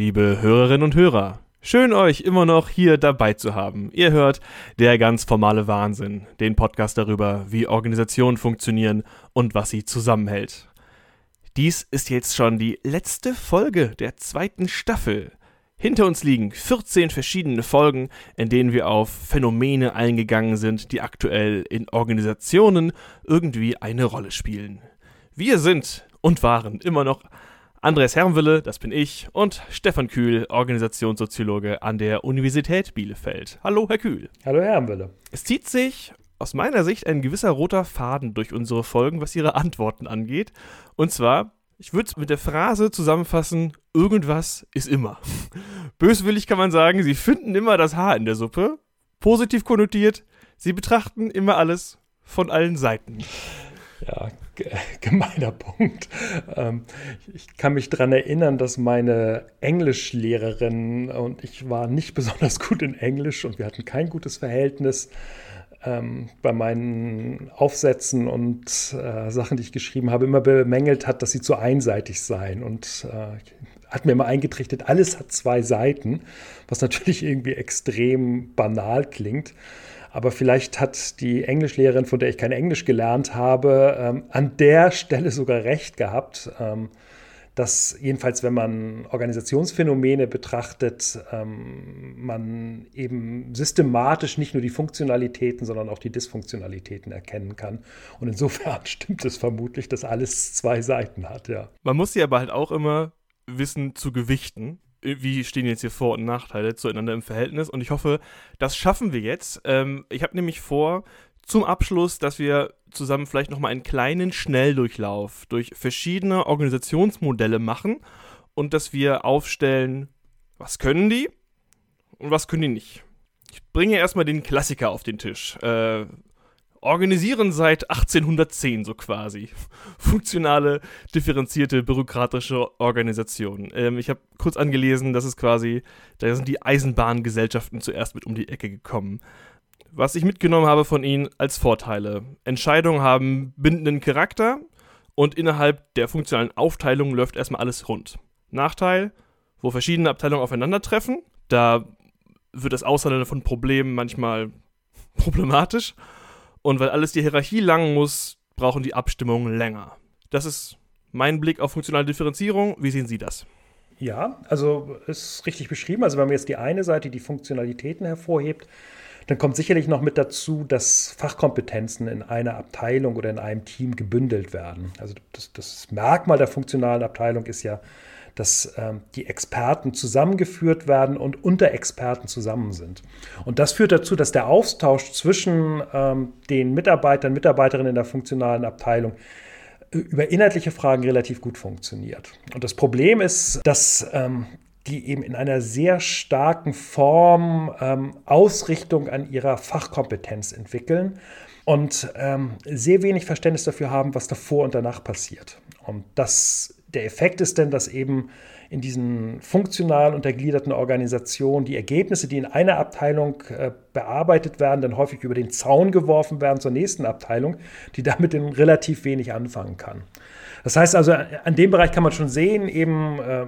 Liebe Hörerinnen und Hörer, schön euch immer noch hier dabei zu haben. Ihr hört der ganz formale Wahnsinn, den Podcast darüber, wie Organisationen funktionieren und was sie zusammenhält. Dies ist jetzt schon die letzte Folge der zweiten Staffel. Hinter uns liegen 14 verschiedene Folgen, in denen wir auf Phänomene eingegangen sind, die aktuell in Organisationen irgendwie eine Rolle spielen. Wir sind und waren immer noch Andreas Herrenwille, das bin ich, und Stefan Kühl, Organisationssoziologe an der Universität Bielefeld. Hallo, Herr Kühl. Hallo, Herr Herrenwille. Es zieht sich aus meiner Sicht ein gewisser roter Faden durch unsere Folgen, was Ihre Antworten angeht. Und zwar, ich würde es mit der Phrase zusammenfassen, irgendwas ist immer. Böswillig kann man sagen, Sie finden immer das Haar in der Suppe. Positiv konnotiert, Sie betrachten immer alles von allen Seiten. Ja, gemeiner Punkt. Ähm, ich kann mich daran erinnern, dass meine Englischlehrerin und ich war nicht besonders gut in Englisch und wir hatten kein gutes Verhältnis. Ähm, bei meinen Aufsätzen und äh, Sachen, die ich geschrieben habe, immer bemängelt hat, dass sie zu einseitig seien. Und äh, hat mir immer eingetrichtert, alles hat zwei Seiten, was natürlich irgendwie extrem banal klingt. Aber vielleicht hat die Englischlehrerin, von der ich kein Englisch gelernt habe, ähm, an der Stelle sogar recht gehabt, ähm, dass jedenfalls, wenn man Organisationsphänomene betrachtet, ähm, man eben systematisch nicht nur die Funktionalitäten, sondern auch die Dysfunktionalitäten erkennen kann. Und insofern stimmt es vermutlich, dass alles zwei Seiten hat, ja. Man muss sie aber halt auch immer wissen zu gewichten wie stehen jetzt hier Vor- und Nachteile zueinander im Verhältnis. Und ich hoffe, das schaffen wir jetzt. Ähm, ich habe nämlich vor, zum Abschluss, dass wir zusammen vielleicht nochmal einen kleinen Schnelldurchlauf durch verschiedene Organisationsmodelle machen und dass wir aufstellen, was können die und was können die nicht. Ich bringe erstmal den Klassiker auf den Tisch. Äh, organisieren seit 1810 so quasi. Funktionale, differenzierte, bürokratische Organisation. Ähm, ich habe kurz angelesen, dass es quasi, da sind die Eisenbahngesellschaften zuerst mit um die Ecke gekommen. Was ich mitgenommen habe von ihnen als Vorteile. Entscheidungen haben bindenden Charakter und innerhalb der funktionalen Aufteilung läuft erstmal alles rund. Nachteil, wo verschiedene Abteilungen aufeinandertreffen, da wird das Aushandeln von Problemen manchmal problematisch und weil alles die Hierarchie lang muss, brauchen die Abstimmungen länger. Das ist mein Blick auf funktionale Differenzierung. Wie sehen Sie das? Ja, also ist richtig beschrieben. Also wenn man jetzt die eine Seite, die Funktionalitäten hervorhebt, dann kommt sicherlich noch mit dazu, dass Fachkompetenzen in einer Abteilung oder in einem Team gebündelt werden. Also das, das Merkmal der funktionalen Abteilung ist ja, dass ähm, die Experten zusammengeführt werden und unter Experten zusammen sind. Und das führt dazu, dass der Austausch zwischen ähm, den Mitarbeitern, Mitarbeiterinnen in der funktionalen Abteilung äh, über inhaltliche Fragen relativ gut funktioniert. Und das Problem ist, dass ähm, die eben in einer sehr starken Form ähm, Ausrichtung an ihrer Fachkompetenz entwickeln und ähm, sehr wenig Verständnis dafür haben, was davor und danach passiert. Und das der Effekt ist denn, dass eben in diesen funktional untergliederten Organisationen die Ergebnisse, die in einer Abteilung äh, bearbeitet werden, dann häufig über den Zaun geworfen werden zur nächsten Abteilung, die damit in relativ wenig anfangen kann. Das heißt also, an dem Bereich kann man schon sehen, eben äh,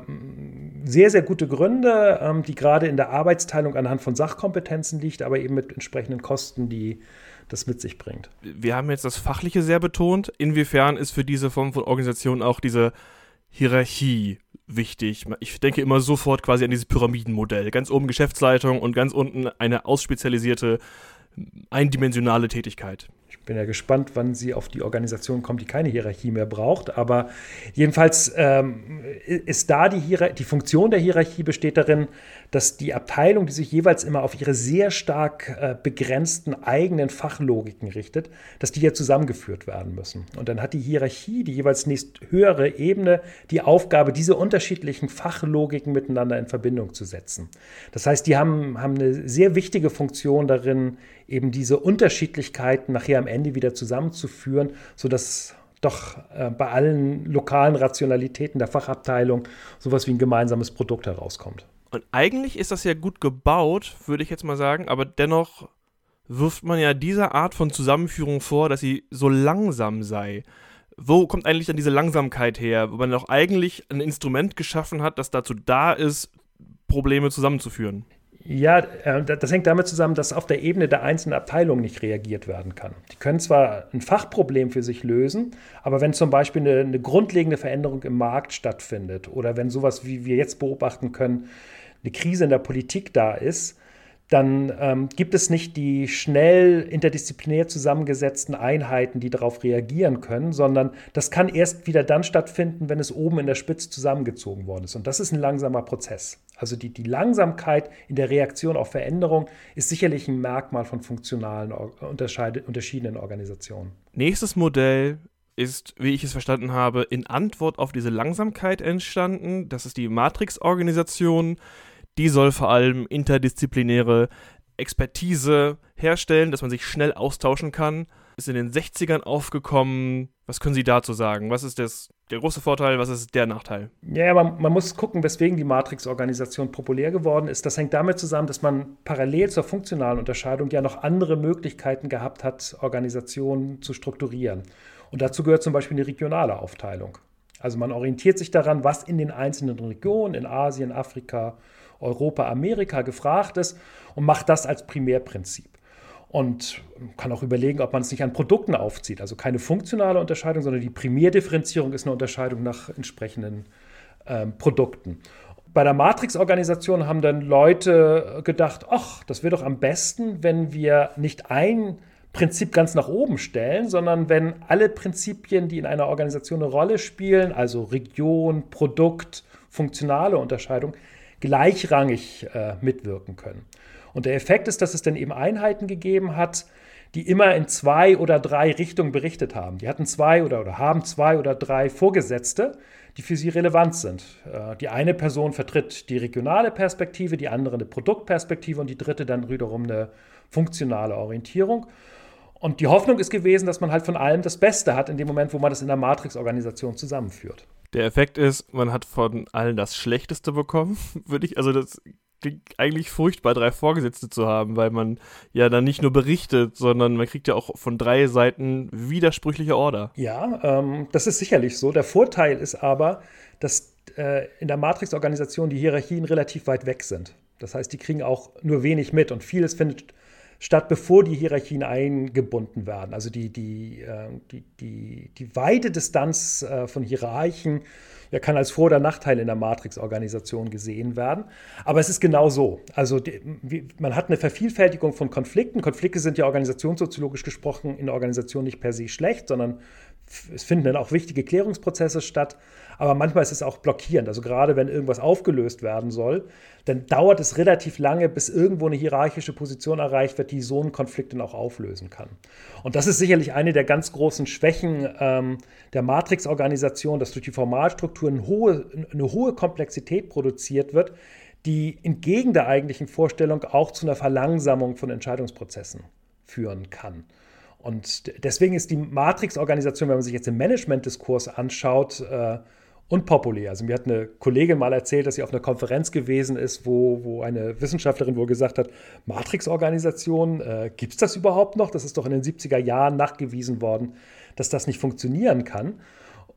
sehr, sehr gute Gründe, ähm, die gerade in der Arbeitsteilung anhand von Sachkompetenzen liegt, aber eben mit entsprechenden Kosten, die das mit sich bringt. Wir haben jetzt das Fachliche sehr betont. Inwiefern ist für diese Form von Organisation auch diese Hierarchie wichtig. Ich denke immer sofort quasi an dieses Pyramidenmodell. Ganz oben Geschäftsleitung und ganz unten eine ausspezialisierte, eindimensionale Tätigkeit. Ich bin ja gespannt, wann sie auf die Organisation kommt, die keine Hierarchie mehr braucht. Aber jedenfalls ähm, ist da die, Hierarchie, die Funktion der Hierarchie besteht darin, dass die Abteilung, die sich jeweils immer auf ihre sehr stark äh, begrenzten eigenen Fachlogiken richtet, dass die ja zusammengeführt werden müssen. Und dann hat die Hierarchie, die jeweils nächst höhere Ebene, die Aufgabe, diese unterschiedlichen Fachlogiken miteinander in Verbindung zu setzen. Das heißt, die haben, haben eine sehr wichtige Funktion darin, eben diese Unterschiedlichkeiten nachher am Ende wieder zusammenzuführen, sodass doch äh, bei allen lokalen Rationalitäten der Fachabteilung sowas wie ein gemeinsames Produkt herauskommt. Und eigentlich ist das ja gut gebaut, würde ich jetzt mal sagen, aber dennoch wirft man ja dieser Art von Zusammenführung vor, dass sie so langsam sei. Wo kommt eigentlich dann diese Langsamkeit her, wo man doch eigentlich ein Instrument geschaffen hat, das dazu da ist, Probleme zusammenzuführen. Ja, äh, das hängt damit zusammen, dass auf der Ebene der einzelnen Abteilungen nicht reagiert werden kann. Die können zwar ein Fachproblem für sich lösen, aber wenn zum Beispiel eine, eine grundlegende Veränderung im Markt stattfindet oder wenn sowas, wie wir jetzt beobachten können, eine Krise in der Politik da ist, dann ähm, gibt es nicht die schnell interdisziplinär zusammengesetzten Einheiten, die darauf reagieren können, sondern das kann erst wieder dann stattfinden, wenn es oben in der Spitze zusammengezogen worden ist. Und das ist ein langsamer Prozess. Also die, die Langsamkeit in der Reaktion auf Veränderung ist sicherlich ein Merkmal von funktionalen, unterschiedlichen Organisationen. Nächstes Modell ist, wie ich es verstanden habe, in Antwort auf diese Langsamkeit entstanden. Das ist die Matrix-Organisation die soll vor allem interdisziplinäre Expertise herstellen, dass man sich schnell austauschen kann. Ist in den 60ern aufgekommen. Was können Sie dazu sagen? Was ist das, der große Vorteil, was ist der Nachteil? Ja, man, man muss gucken, weswegen die Matrix-Organisation populär geworden ist. Das hängt damit zusammen, dass man parallel zur funktionalen Unterscheidung ja noch andere Möglichkeiten gehabt hat, Organisationen zu strukturieren. Und dazu gehört zum Beispiel eine regionale Aufteilung. Also man orientiert sich daran, was in den einzelnen Regionen, in Asien, Afrika, Europa, Amerika gefragt ist und macht das als Primärprinzip. Und kann auch überlegen, ob man es nicht an Produkten aufzieht. Also keine funktionale Unterscheidung, sondern die Primärdifferenzierung ist eine Unterscheidung nach entsprechenden ähm, Produkten. Bei der Matrix-Organisation haben dann Leute gedacht, ach, das wäre doch am besten, wenn wir nicht ein Prinzip ganz nach oben stellen, sondern wenn alle Prinzipien, die in einer Organisation eine Rolle spielen, also Region, Produkt, funktionale Unterscheidung, gleichrangig äh, mitwirken können. Und der Effekt ist, dass es dann eben Einheiten gegeben hat, die immer in zwei oder drei Richtungen berichtet haben. Die hatten zwei oder, oder haben zwei oder drei Vorgesetzte, die für sie relevant sind. Äh, die eine Person vertritt die regionale Perspektive, die andere eine Produktperspektive und die dritte dann wiederum eine funktionale Orientierung. Und die Hoffnung ist gewesen, dass man halt von allem das Beste hat in dem Moment, wo man das in der Matrix-Organisation zusammenführt. Der Effekt ist, man hat von allen das Schlechteste bekommen, würde ich, also das klingt eigentlich furchtbar, drei Vorgesetzte zu haben, weil man ja dann nicht nur berichtet, sondern man kriegt ja auch von drei Seiten widersprüchliche Order. Ja, ähm, das ist sicherlich so. Der Vorteil ist aber, dass äh, in der Matrix-Organisation die Hierarchien relativ weit weg sind. Das heißt, die kriegen auch nur wenig mit und vieles findet statt bevor die Hierarchien eingebunden werden. Also die, die, äh, die, die, die weite Distanz äh, von Hierarchen ja, kann als Vor- oder Nachteil in der Matrix-Organisation gesehen werden. Aber es ist genau so. Also die, man hat eine Vervielfältigung von Konflikten. Konflikte sind ja organisationssoziologisch gesprochen in der Organisation nicht per se schlecht, sondern es finden dann auch wichtige Klärungsprozesse statt. Aber manchmal ist es auch blockierend. Also gerade wenn irgendwas aufgelöst werden soll, dann dauert es relativ lange, bis irgendwo eine hierarchische Position erreicht wird, die so einen Konflikt dann auch auflösen kann. Und das ist sicherlich eine der ganz großen Schwächen ähm, der Matrix-Organisation, dass durch die Formalstruktur eine hohe, eine hohe Komplexität produziert wird, die entgegen der eigentlichen Vorstellung auch zu einer Verlangsamung von Entscheidungsprozessen führen kann. Und deswegen ist die Matrix-Organisation, wenn man sich jetzt den Management-Diskurs anschaut, äh, unpopulär. Also mir hat eine Kollegin mal erzählt, dass sie auf einer Konferenz gewesen ist, wo, wo eine Wissenschaftlerin wohl gesagt hat, Matrix-Organisation, äh, gibt es das überhaupt noch? Das ist doch in den 70er Jahren nachgewiesen worden, dass das nicht funktionieren kann.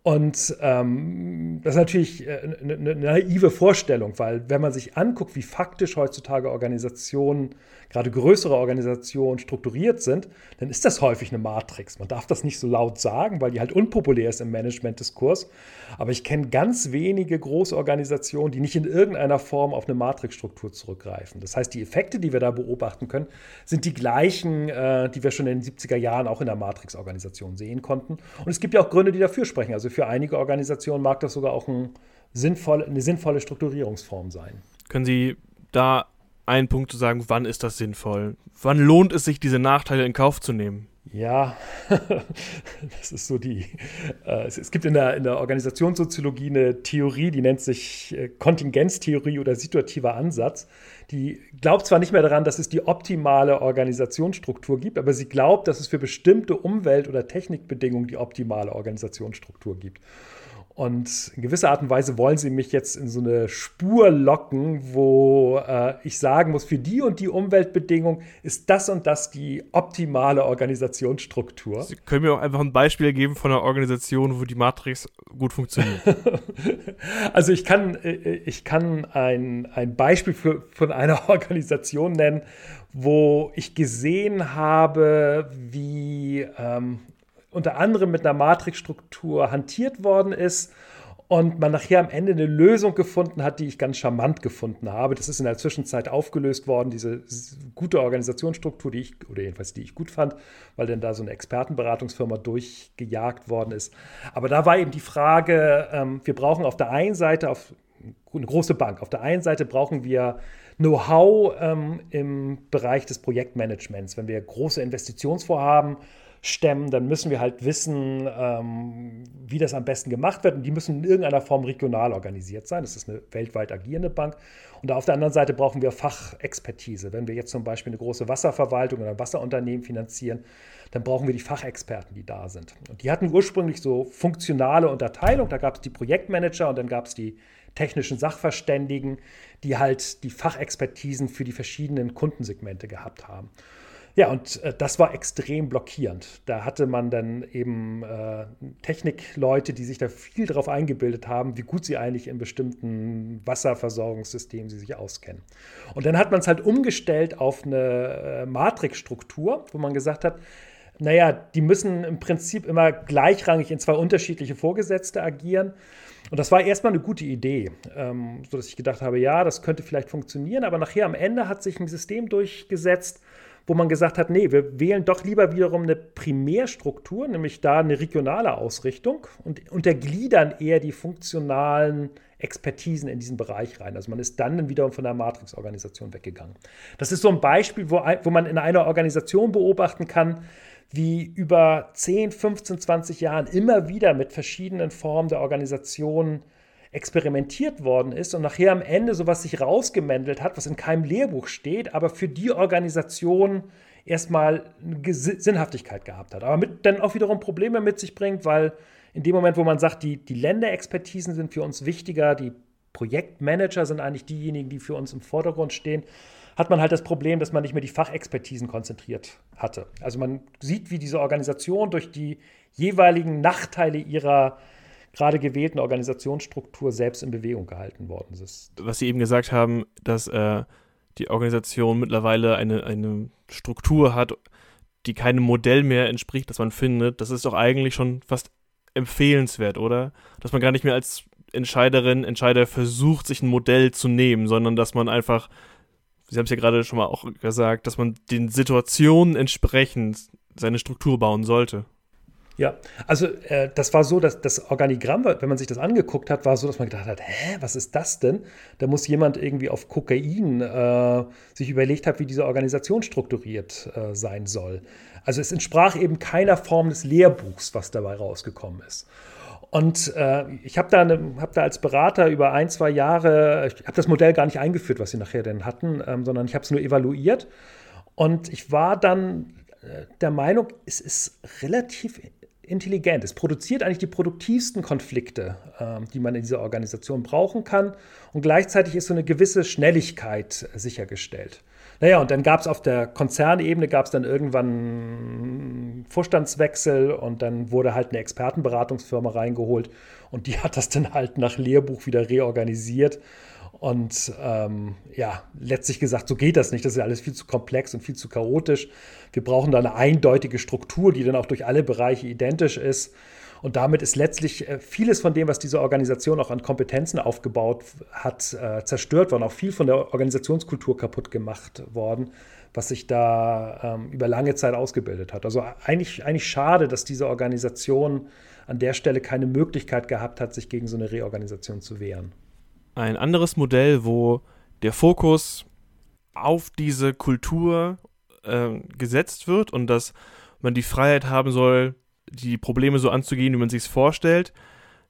Und ähm, das ist natürlich eine, eine, eine naive Vorstellung, weil wenn man sich anguckt, wie faktisch heutzutage Organisationen gerade größere Organisationen strukturiert sind, dann ist das häufig eine Matrix. Man darf das nicht so laut sagen, weil die halt unpopulär ist im Management-Diskurs. Aber ich kenne ganz wenige große Organisationen, die nicht in irgendeiner Form auf eine Matrixstruktur zurückgreifen. Das heißt, die Effekte, die wir da beobachten können, sind die gleichen, äh, die wir schon in den 70er Jahren auch in der Matrix-Organisation sehen konnten. Und es gibt ja auch Gründe, die dafür sprechen. Also für einige Organisationen mag das sogar auch ein sinnvoll, eine sinnvolle Strukturierungsform sein. Können Sie da einen Punkt zu sagen, wann ist das sinnvoll? Wann lohnt es sich, diese Nachteile in Kauf zu nehmen? Ja, das ist so die. Äh, es, gibt in der, in der Organisationssoziologie eine Theorie, die nennt sich äh, Kontingenztheorie oder situativer Ansatz. Die glaubt zwar nicht mehr daran, dass es die optimale Organisationsstruktur gibt, aber sie glaubt, dass es für bestimmte Umwelt- oder Technikbedingungen die optimale Organisationsstruktur gibt. Und in gewisser Art und Weise wollen sie mich jetzt in so eine Spur locken, wo äh, ich sagen muss, für die und die Umweltbedingung ist das und das die optimale Organisationsstruktur. Sie können mir auch einfach ein Beispiel geben von einer Organisation, wo die Matrix gut funktioniert. also ich kann, äh, ich kann ein, ein Beispiel für, von einer Organisation nennen, wo ich gesehen habe, wie ähm, unter anderem mit einer Matrixstruktur hantiert worden ist und man nachher am Ende eine Lösung gefunden hat, die ich ganz charmant gefunden habe. Das ist in der Zwischenzeit aufgelöst worden, diese gute Organisationsstruktur, die ich, oder jedenfalls die ich gut fand, weil dann da so eine Expertenberatungsfirma durchgejagt worden ist. Aber da war eben die Frage, ähm, wir brauchen auf der einen Seite auf eine große Bank, auf der einen Seite brauchen wir Know-how ähm, im Bereich des Projektmanagements, wenn wir große Investitionsvorhaben stemmen, dann müssen wir halt wissen, ähm, wie das am besten gemacht wird. Und die müssen in irgendeiner Form regional organisiert sein. Das ist eine weltweit agierende Bank. Und auf der anderen Seite brauchen wir Fachexpertise. Wenn wir jetzt zum Beispiel eine große Wasserverwaltung oder ein Wasserunternehmen finanzieren, dann brauchen wir die Fachexperten, die da sind. Und die hatten ursprünglich so funktionale Unterteilung. Da gab es die Projektmanager und dann gab es die technischen Sachverständigen, die halt die Fachexpertisen für die verschiedenen Kundensegmente gehabt haben. Ja, und äh, das war extrem blockierend. Da hatte man dann eben äh, Technikleute, die sich da viel darauf eingebildet haben, wie gut sie eigentlich in bestimmten Wasserversorgungssystemen sie sich auskennen. Und dann hat man es halt umgestellt auf eine äh, Matrixstruktur, wo man gesagt hat, naja, die müssen im Prinzip immer gleichrangig in zwei unterschiedliche Vorgesetzte agieren. Und das war erstmal eine gute Idee, ähm, sodass ich gedacht habe, ja, das könnte vielleicht funktionieren, aber nachher am Ende hat sich ein System durchgesetzt, wo man gesagt hat, nee, wir wählen doch lieber wiederum eine Primärstruktur, nämlich da eine regionale Ausrichtung und untergliedern eher die funktionalen Expertisen in diesen Bereich rein. Also man ist dann wiederum von der Matrix-Organisation weggegangen. Das ist so ein Beispiel, wo, wo man in einer Organisation beobachten kann, wie über 10, 15, 20 Jahren immer wieder mit verschiedenen Formen der Organisation experimentiert worden ist und nachher am Ende sowas sich rausgemändelt hat, was in keinem Lehrbuch steht, aber für die Organisation erstmal Sinnhaftigkeit gehabt hat. Aber mit, dann auch wiederum Probleme mit sich bringt, weil in dem Moment, wo man sagt, die, die Länderexpertisen sind für uns wichtiger, die Projektmanager sind eigentlich diejenigen, die für uns im Vordergrund stehen, hat man halt das Problem, dass man nicht mehr die Fachexpertisen konzentriert hatte. Also man sieht, wie diese Organisation durch die jeweiligen Nachteile ihrer gerade gewählten Organisationsstruktur selbst in Bewegung gehalten worden ist. Was Sie eben gesagt haben, dass äh, die Organisation mittlerweile eine, eine Struktur hat, die keinem Modell mehr entspricht, das man findet, das ist doch eigentlich schon fast empfehlenswert, oder? Dass man gar nicht mehr als Entscheiderin, Entscheider versucht, sich ein Modell zu nehmen, sondern dass man einfach, Sie haben es ja gerade schon mal auch gesagt, dass man den Situationen entsprechend seine Struktur bauen sollte. Ja, also äh, das war so, dass das Organigramm, wenn man sich das angeguckt hat, war so, dass man gedacht hat, hä, was ist das denn? Da muss jemand irgendwie auf Kokain äh, sich überlegt haben, wie diese Organisation strukturiert äh, sein soll. Also es entsprach eben keiner Form des Lehrbuchs, was dabei rausgekommen ist. Und äh, ich habe da, ne, hab da als Berater über ein, zwei Jahre, ich habe das Modell gar nicht eingeführt, was sie nachher denn hatten, ähm, sondern ich habe es nur evaluiert. Und ich war dann äh, der Meinung, es ist relativ intelligent. Es produziert eigentlich die produktivsten Konflikte, äh, die man in dieser Organisation brauchen kann. Und gleichzeitig ist so eine gewisse Schnelligkeit sichergestellt. Naja, und dann gab es auf der Konzernebene gab es dann irgendwann Vorstandswechsel und dann wurde halt eine Expertenberatungsfirma reingeholt und die hat das dann halt nach Lehrbuch wieder reorganisiert. Und ähm, ja, letztlich gesagt, so geht das nicht. Das ist ja alles viel zu komplex und viel zu chaotisch. Wir brauchen da eine eindeutige Struktur, die dann auch durch alle Bereiche identisch ist. Und damit ist letztlich äh, vieles von dem, was diese Organisation auch an Kompetenzen aufgebaut hat, äh, zerstört worden. Auch viel von der Organisationskultur kaputt gemacht worden, was sich da ähm, über lange Zeit ausgebildet hat. Also eigentlich, eigentlich schade, dass diese Organisation an der Stelle keine Möglichkeit gehabt hat, sich gegen so eine Reorganisation zu wehren ein anderes Modell, wo der Fokus auf diese Kultur äh, gesetzt wird und dass man die Freiheit haben soll, die Probleme so anzugehen, wie man sich es vorstellt.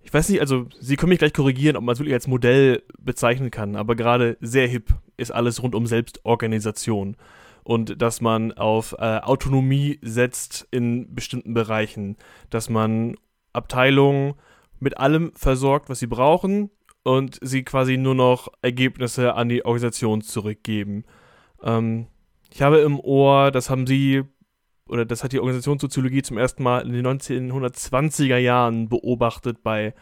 Ich weiß nicht, also Sie können mich gleich korrigieren, ob man es wirklich als Modell bezeichnen kann, aber gerade sehr hip ist alles rund um Selbstorganisation und dass man auf äh, Autonomie setzt in bestimmten Bereichen, dass man Abteilungen mit allem versorgt, was sie brauchen und sie quasi nur noch Ergebnisse an die Organisation zurückgeben. Ähm, ich habe im Ohr, das haben sie oder das hat die Organisationssoziologie zum ersten Mal in den 1920er Jahren beobachtet bei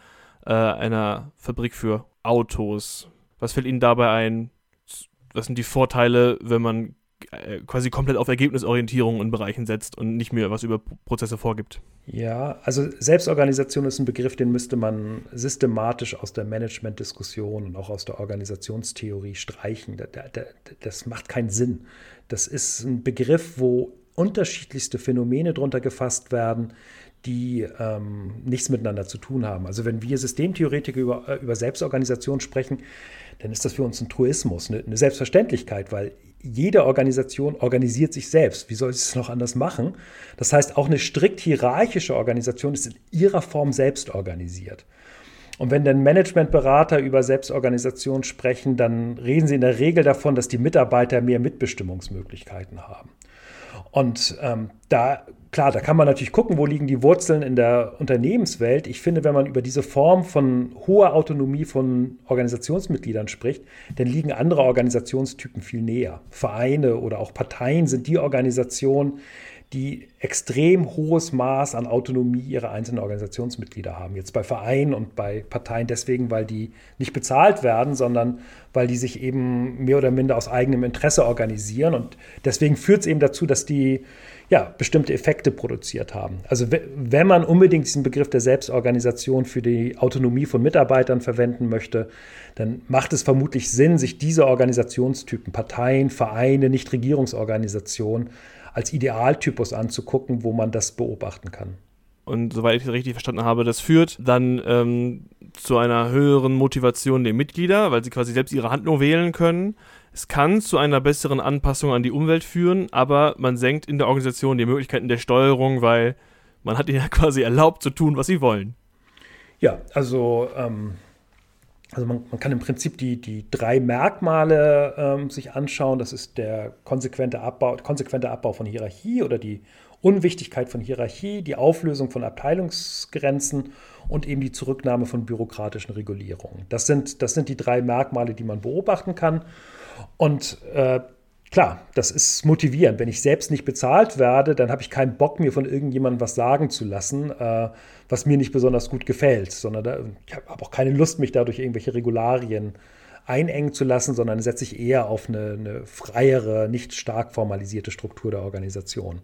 äh, einer Fabrik für Autos. Was fällt Ihnen dabei ein? Was sind die Vorteile, wenn man quasi komplett auf Ergebnisorientierung in Bereichen setzt und nicht mehr was über Prozesse vorgibt? Ja, also Selbstorganisation ist ein Begriff, den müsste man systematisch aus der Managementdiskussion und auch aus der Organisationstheorie streichen. Das macht keinen Sinn. Das ist ein Begriff, wo unterschiedlichste Phänomene drunter gefasst werden, die ähm, nichts miteinander zu tun haben. Also wenn wir Systemtheoretiker über, äh, über Selbstorganisation sprechen, dann ist das für uns ein Truismus, eine, eine Selbstverständlichkeit, weil jede Organisation organisiert sich selbst. Wie soll sie es noch anders machen? Das heißt, auch eine strikt hierarchische Organisation ist in ihrer Form selbst organisiert. Und wenn dann Managementberater über Selbstorganisation sprechen, dann reden sie in der Regel davon, dass die Mitarbeiter mehr Mitbestimmungsmöglichkeiten haben. Und ähm, da, klar, da kann man natürlich gucken, wo liegen die Wurzeln in der Unternehmenswelt. Ich finde, wenn man über diese Form von hoher Autonomie von Organisationsmitgliedern spricht, dann liegen andere Organisationstypen viel näher. Vereine oder auch Parteien sind die Organisationen, die extrem hohes Maß an Autonomie ihrer einzelnen Organisationsmitglieder haben. Jetzt bei Vereinen und bei Parteien deswegen, weil die nicht bezahlt werden, sondern weil die sich eben mehr oder minder aus eigenem Interesse organisieren. Und deswegen führt es eben dazu, dass die ja, bestimmte Effekte produziert haben. Also wenn man unbedingt diesen Begriff der Selbstorganisation für die Autonomie von Mitarbeitern verwenden möchte, dann macht es vermutlich Sinn, sich diese Organisationstypen, Parteien, Vereine, Nichtregierungsorganisationen, als Idealtypus anzugucken, wo man das beobachten kann. Und soweit ich das richtig verstanden habe, das führt dann ähm, zu einer höheren Motivation der Mitglieder, weil sie quasi selbst ihre Handlung wählen können. Es kann zu einer besseren Anpassung an die Umwelt führen, aber man senkt in der Organisation die Möglichkeiten der Steuerung, weil man hat ihnen ja quasi erlaubt zu tun, was sie wollen. Ja, also ähm, also man, man, kann im Prinzip die, die drei Merkmale ähm, sich anschauen. Das ist der konsequente Abbau, konsequente Abbau von Hierarchie oder die Unwichtigkeit von Hierarchie, die Auflösung von Abteilungsgrenzen und eben die Zurücknahme von bürokratischen Regulierungen. Das sind, das sind die drei Merkmale, die man beobachten kann. Und äh, Klar, das ist motivierend. Wenn ich selbst nicht bezahlt werde, dann habe ich keinen Bock, mir von irgendjemandem was sagen zu lassen, äh, was mir nicht besonders gut gefällt, sondern da, ich habe auch keine Lust, mich dadurch irgendwelche Regularien einengen zu lassen, sondern setze ich eher auf eine, eine freiere, nicht stark formalisierte Struktur der Organisation.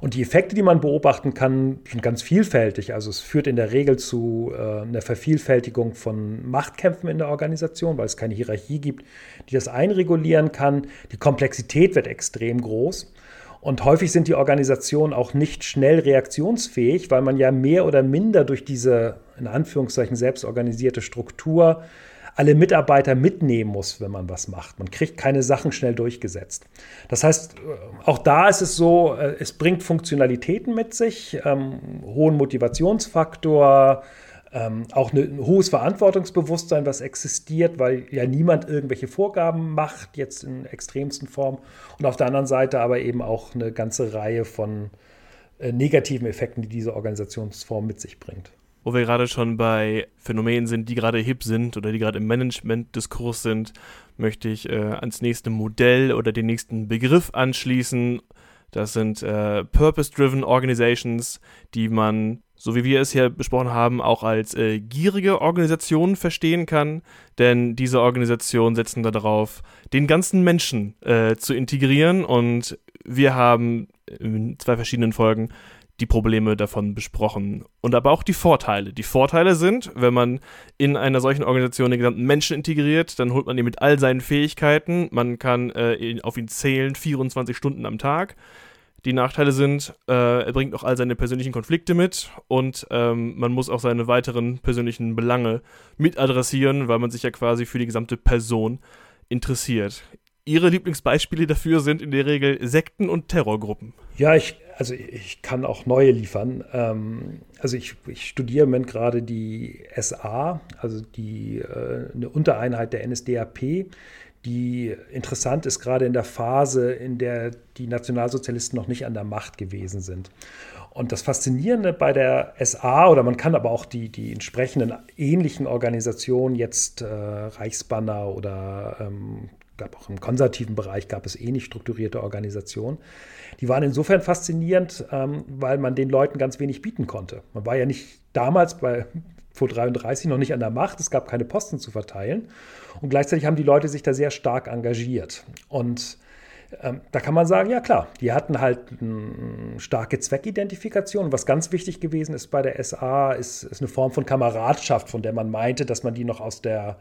Und die Effekte, die man beobachten kann, sind ganz vielfältig. Also es führt in der Regel zu äh, einer Vervielfältigung von Machtkämpfen in der Organisation, weil es keine Hierarchie gibt, die das einregulieren kann. Die Komplexität wird extrem groß. Und häufig sind die Organisationen auch nicht schnell reaktionsfähig, weil man ja mehr oder minder durch diese in Anführungszeichen selbstorganisierte Struktur alle Mitarbeiter mitnehmen muss, wenn man was macht. Man kriegt keine Sachen schnell durchgesetzt. Das heißt, äh, auch da ist es so, äh, es bringt Funktionalitäten mit sich, ähm, hohen Motivationsfaktor, ähm, auch eine, ein hohes Verantwortungsbewusstsein, was existiert, weil ja niemand irgendwelche Vorgaben macht, jetzt in extremsten Form. Und auf der anderen Seite aber eben auch eine ganze Reihe von äh, negativen Effekten, die diese Organisationsform mit sich bringt wo wir gerade schon bei Phänomenen sind, die gerade hip sind oder die gerade im Management-Diskurs sind, möchte ich äh, ans nächste Modell oder den nächsten Begriff anschließen. Das sind äh, Purpose-Driven Organizations, die man, so wie wir es hier besprochen haben, auch als äh, gierige Organisationen verstehen kann. Denn diese Organisationen setzen darauf, den ganzen Menschen äh, zu integrieren. Und wir haben in zwei verschiedenen Folgen die Probleme davon besprochen und aber auch die Vorteile. Die Vorteile sind, wenn man in einer solchen Organisation den gesamten Menschen integriert, dann holt man ihn mit all seinen Fähigkeiten, man kann äh, auf ihn zählen 24 Stunden am Tag. Die Nachteile sind, äh, er bringt auch all seine persönlichen Konflikte mit und ähm, man muss auch seine weiteren persönlichen Belange mit adressieren, weil man sich ja quasi für die gesamte Person interessiert. Ihre Lieblingsbeispiele dafür sind in der Regel Sekten und Terrorgruppen. Ja, ich also ich kann auch neue liefern. Ähm, also ich, ich studiere im Moment gerade die SA, also die, äh, eine Untereinheit der NSDAP, die interessant ist, gerade in der Phase, in der die Nationalsozialisten noch nicht an der Macht gewesen sind. Und das Faszinierende bei der SA, oder man kann aber auch die, die entsprechenden ähnlichen Organisationen, jetzt äh, Reichsbanner oder ähm, gab auch im konservativen Bereich gab es ähnlich strukturierte Organisationen, die waren insofern faszinierend, ähm, weil man den Leuten ganz wenig bieten konnte. Man war ja nicht damals bei vor 33 noch nicht an der Macht, es gab keine Posten zu verteilen und gleichzeitig haben die Leute sich da sehr stark engagiert. Und ähm, da kann man sagen, ja klar, die hatten halt eine starke Zweckidentifikation. Was ganz wichtig gewesen ist bei der SA, ist, ist eine Form von Kameradschaft, von der man meinte, dass man die noch aus der,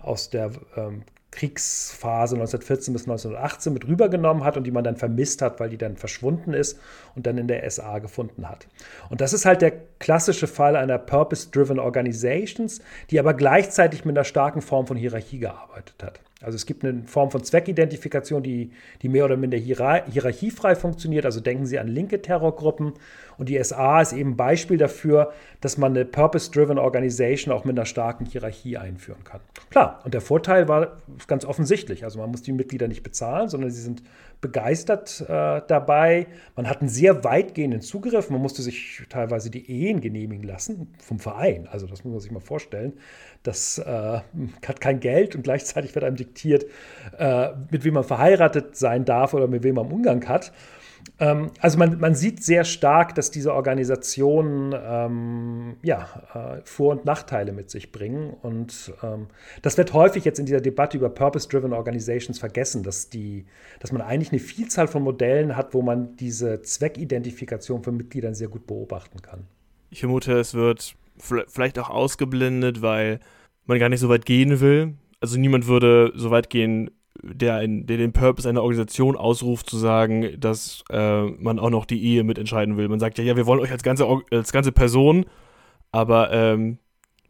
aus der ähm, Kriegsphase 1914 bis 1918 mit rübergenommen hat und die man dann vermisst hat, weil die dann verschwunden ist und dann in der SA gefunden hat. Und das ist halt der klassische Fall einer Purpose-Driven Organizations, die aber gleichzeitig mit einer starken Form von Hierarchie gearbeitet hat. Also es gibt eine Form von Zweckidentifikation, die, die mehr oder minder hierarchiefrei funktioniert. Also denken Sie an linke Terrorgruppen. Und die SA ist eben ein Beispiel dafür, dass man eine Purpose-Driven Organization auch mit einer starken Hierarchie einführen kann. Klar, und der Vorteil war ganz offensichtlich. Also man muss die Mitglieder nicht bezahlen, sondern sie sind begeistert äh, dabei. Man hat einen sehr weitgehenden Zugriff. Man musste sich teilweise die Ehen genehmigen lassen vom Verein. Also das muss man sich mal vorstellen. Das äh, hat kein Geld und gleichzeitig wird einem diktiert, äh, mit wem man verheiratet sein darf oder mit wem man Umgang hat. Ähm, also man, man, sieht sehr stark, dass diese Organisationen ähm, ja, äh, Vor- und Nachteile mit sich bringen. Und ähm, das wird häufig jetzt in dieser Debatte über Purpose-Driven Organizations vergessen, dass, die, dass man eigentlich eine Vielzahl von Modellen hat, wo man diese Zweckidentifikation von Mitgliedern sehr gut beobachten kann. Ich vermute, es wird vielleicht auch ausgeblendet, weil man gar nicht so weit gehen will. Also niemand würde so weit gehen, der, ein, der den Purpose einer Organisation ausruft, zu sagen, dass äh, man auch noch die Ehe mitentscheiden will. Man sagt ja, ja, wir wollen euch als ganze, als ganze Person, aber ähm,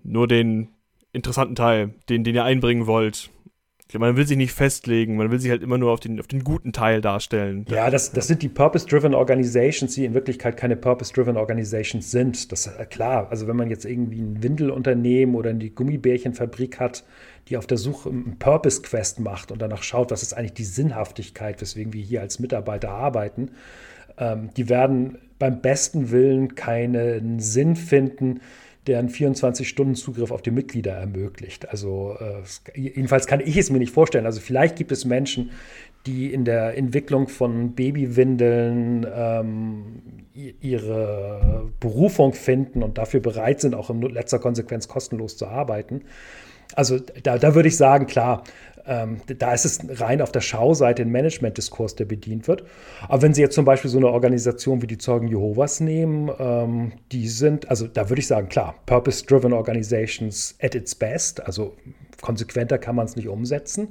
nur den interessanten Teil, den, den ihr einbringen wollt. Man will sich nicht festlegen, man will sich halt immer nur auf den, auf den guten Teil darstellen. Ja, das, das sind die Purpose-Driven Organizations, die in Wirklichkeit keine Purpose-Driven Organizations sind. Das ist äh, klar. Also wenn man jetzt irgendwie ein Windelunternehmen oder eine Gummibärchenfabrik hat, die auf der Suche einen Purpose Quest macht und danach schaut, was ist eigentlich die Sinnhaftigkeit, weswegen wir hier als Mitarbeiter arbeiten, ähm, die werden beim besten Willen keinen Sinn finden, der einen 24-Stunden-Zugriff auf die Mitglieder ermöglicht. Also äh, jedenfalls kann ich es mir nicht vorstellen. Also vielleicht gibt es Menschen, die in der Entwicklung von Babywindeln ähm, ihre Berufung finden und dafür bereit sind, auch in letzter Konsequenz kostenlos zu arbeiten. Also da, da würde ich sagen, klar, ähm, da ist es rein auf der Schauseite ein Management-Diskurs, der bedient wird. Aber wenn Sie jetzt zum Beispiel so eine Organisation wie die Zeugen Jehovas nehmen, ähm, die sind, also da würde ich sagen, klar, Purpose-Driven Organizations at its best, also konsequenter kann man es nicht umsetzen.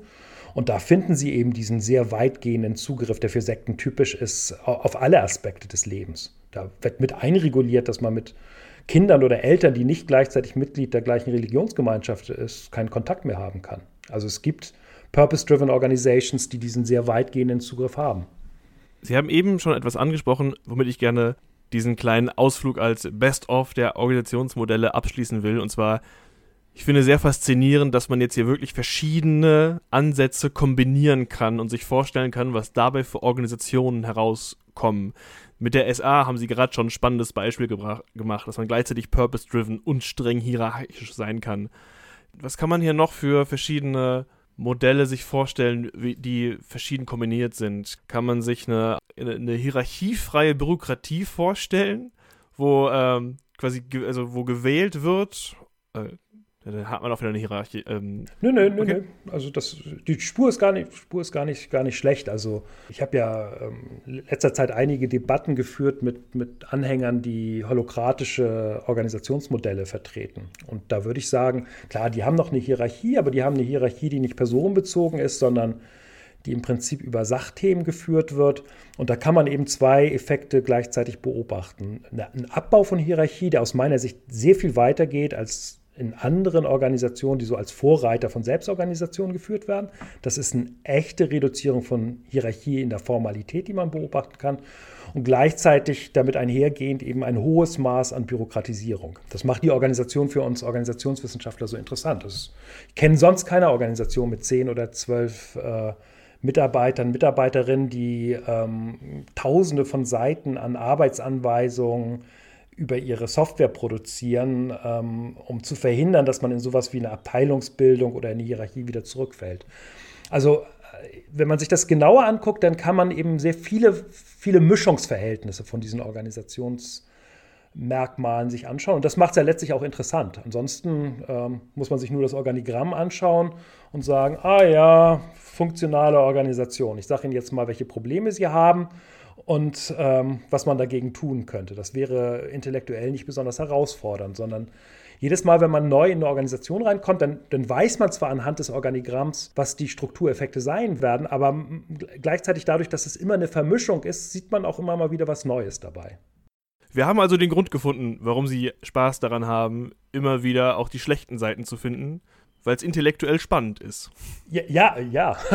Und da finden Sie eben diesen sehr weitgehenden Zugriff, der für Sekten typisch ist, auf alle Aspekte des Lebens. Da wird mit einreguliert, dass man mit Kindern oder Eltern, die nicht gleichzeitig Mitglied der gleichen Religionsgemeinschaft ist, keinen Kontakt mehr haben kann. Also es gibt Purpose-Driven Organizations, die diesen sehr weitgehenden Zugriff haben. Sie haben eben schon etwas angesprochen, womit ich gerne diesen kleinen Ausflug als Best-of der Organisationsmodelle abschließen will. Und zwar, ich finde sehr faszinierend, dass man jetzt hier wirklich verschiedene Ansätze kombinieren kann und sich vorstellen kann, was dabei für Organisationen herauskommen. Mit der SA haben sie gerade schon ein spannendes Beispiel gemacht, dass man gleichzeitig purpose-driven und streng hierarchisch sein kann. Was kann man hier noch für verschiedene Modelle sich vorstellen, die verschieden kombiniert sind? Kann man sich eine, eine hierarchiefreie Bürokratie vorstellen, wo ähm, quasi also wo gewählt wird, äh, dann hat man auch wieder eine Hierarchie. Ähm, nö, nö, nö, okay. nö. Also das, die Spur ist gar nicht, Spur ist gar nicht, gar nicht schlecht. Also ich habe ja ähm, letzter Zeit einige Debatten geführt mit, mit Anhängern, die holokratische Organisationsmodelle vertreten. Und da würde ich sagen, klar, die haben noch eine Hierarchie, aber die haben eine Hierarchie, die nicht personenbezogen ist, sondern die im Prinzip über Sachthemen geführt wird. Und da kann man eben zwei Effekte gleichzeitig beobachten. Ein Abbau von Hierarchie, der aus meiner Sicht sehr viel weiter geht als in anderen Organisationen, die so als Vorreiter von Selbstorganisationen geführt werden. Das ist eine echte Reduzierung von Hierarchie in der Formalität, die man beobachten kann. Und gleichzeitig damit einhergehend eben ein hohes Maß an Bürokratisierung. Das macht die Organisation für uns Organisationswissenschaftler so interessant. Ist, ich kenne sonst keine Organisation mit zehn oder zwölf äh, Mitarbeitern, Mitarbeiterinnen, die ähm, tausende von Seiten an Arbeitsanweisungen über ihre Software produzieren, ähm, um zu verhindern, dass man in sowas wie eine Abteilungsbildung oder eine Hierarchie wieder zurückfällt. Also äh, wenn man sich das genauer anguckt, dann kann man eben sehr viele, viele Mischungsverhältnisse von diesen Organisationsmerkmalen sich anschauen. Und das macht es ja letztlich auch interessant. Ansonsten ähm, muss man sich nur das Organigramm anschauen und sagen, ah ja, funktionale Organisation. Ich sage Ihnen jetzt mal, welche Probleme Sie haben und ähm, was man dagegen tun könnte. Das wäre intellektuell nicht besonders herausfordernd, sondern jedes Mal, wenn man neu in eine Organisation reinkommt, dann, dann weiß man zwar anhand des Organigramms, was die Struktureffekte sein werden, aber gleichzeitig dadurch, dass es immer eine Vermischung ist, sieht man auch immer mal wieder was Neues dabei. Wir haben also den Grund gefunden, warum Sie Spaß daran haben, immer wieder auch die schlechten Seiten zu finden, weil es intellektuell spannend ist. Ja, ja. ja.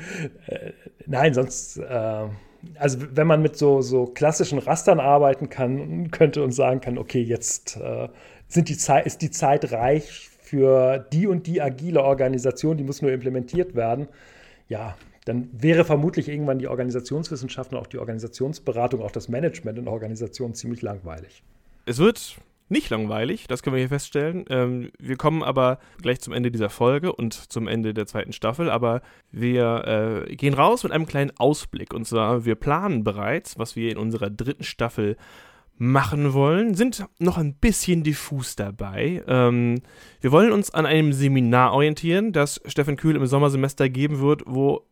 Nein, sonst, äh, also wenn man mit so, so klassischen Rastern arbeiten kann, könnte und sagen kann, okay, jetzt äh, sind die Zeit, ist die Zeit reich für die und die agile Organisation, die muss nur implementiert werden. Ja, dann wäre vermutlich irgendwann die Organisationswissenschaft und auch die Organisationsberatung, auch das Management in Organisationen ziemlich langweilig. Es wird nicht langweilig, das können wir hier feststellen. Ähm, wir kommen aber gleich zum Ende dieser Folge und zum Ende der zweiten Staffel, aber wir äh, gehen raus mit einem kleinen Ausblick. Und zwar, wir planen bereits, was wir in unserer dritten Staffel machen wollen, sind noch ein bisschen diffus dabei. Ähm, wir wollen uns an einem Seminar orientieren, das Steffen Kühl im Sommersemester geben wird, wo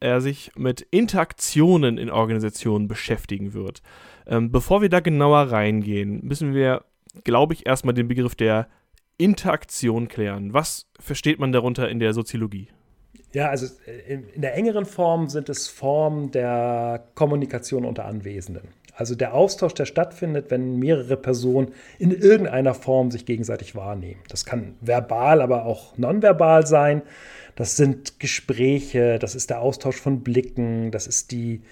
er sich mit Interaktionen in Organisationen beschäftigen wird. Ähm, bevor wir da genauer reingehen, müssen wir glaube ich, erstmal den Begriff der Interaktion klären. Was versteht man darunter in der Soziologie? Ja, also äh, in, der engeren Form sind es Formen der Kommunikation unter Anwesenden. Also der Austausch, der stattfindet, wenn mehrere Personen in irgendeiner Form sich gegenseitig wahrnehmen. Das kann verbal, aber auch nonverbal sein. Das sind Gespräche, das ist der Austausch von Blicken, das ist die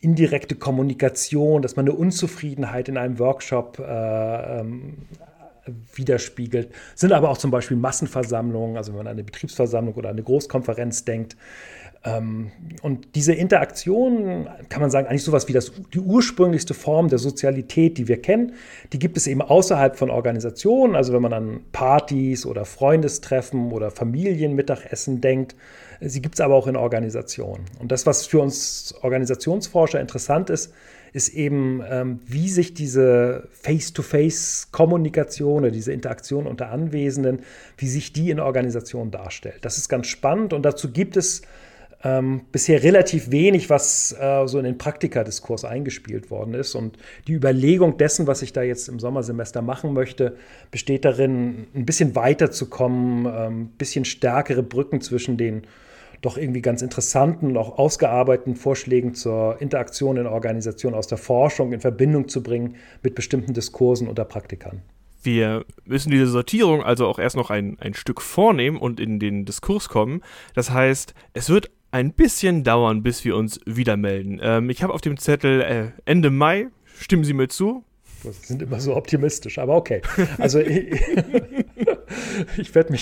indirekte Kommunikation, dass man eine Unzufriedenheit in einem Workshop äh, ähm, widerspiegelt. Sind aber auch zum Beispiel Massenversammlungen, also wenn man an eine Betriebsversammlung oder eine Großkonferenz denkt. Ähm, und diese Interaktion, kann man sagen, eigentlich sowas wie das, die ursprünglichste Form der Sozialität, die wir kennen, die gibt es eben außerhalb von Organisationen. Also wenn man an Partys oder Freundestreffen oder Familienmittagessen denkt, Sie gibt es aber auch in Organisationen. Und das, was für uns Organisationsforscher interessant ist, ist eben, ähm, wie sich diese Face-to-Face-Kommunikation oder diese Interaktion unter Anwesenden, wie sich die in Organisationen darstellt. Das ist ganz spannend und dazu gibt es ähm, bisher relativ wenig, was äh, so in den Praktikadiskurs eingespielt worden ist. Und die Überlegung dessen, was ich da jetzt im Sommersemester machen möchte, besteht darin, ein bisschen weiterzukommen, ein ähm, bisschen stärkere Brücken zwischen den doch irgendwie ganz interessanten und auch ausgearbeiteten Vorschlägen zur Interaktion in Organisationen aus der Forschung in Verbindung zu bringen mit bestimmten Diskursen unter Praktikern. Wir müssen diese Sortierung also auch erst noch ein, ein Stück vornehmen und in den Diskurs kommen. Das heißt, es wird ein bisschen dauern, bis wir uns wieder melden. Ähm, ich habe auf dem Zettel äh, Ende Mai. Stimmen Sie mir zu? Sie sind immer so optimistisch, aber okay. Also ich, ich werde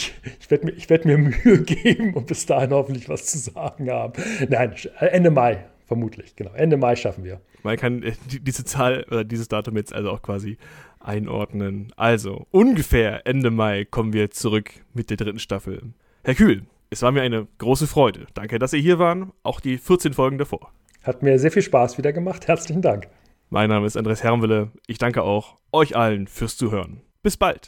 werd mir, werd mir Mühe geben und bis dahin hoffentlich was zu sagen haben. Nein, Ende Mai vermutlich, genau. Ende Mai schaffen wir. Man kann äh, diese Zahl oder dieses Datum jetzt also auch quasi einordnen. Also, ungefähr Ende Mai kommen wir zurück mit der dritten Staffel. Herr Kühl, es war mir eine große Freude. Danke, dass Sie hier waren, auch die 14 Folgen davor. Hat mir sehr viel Spaß wieder gemacht. Herzlichen Dank. Mein Name ist Andres Hermwille. Ich danke auch euch allen fürs Zuhören. Bis bald.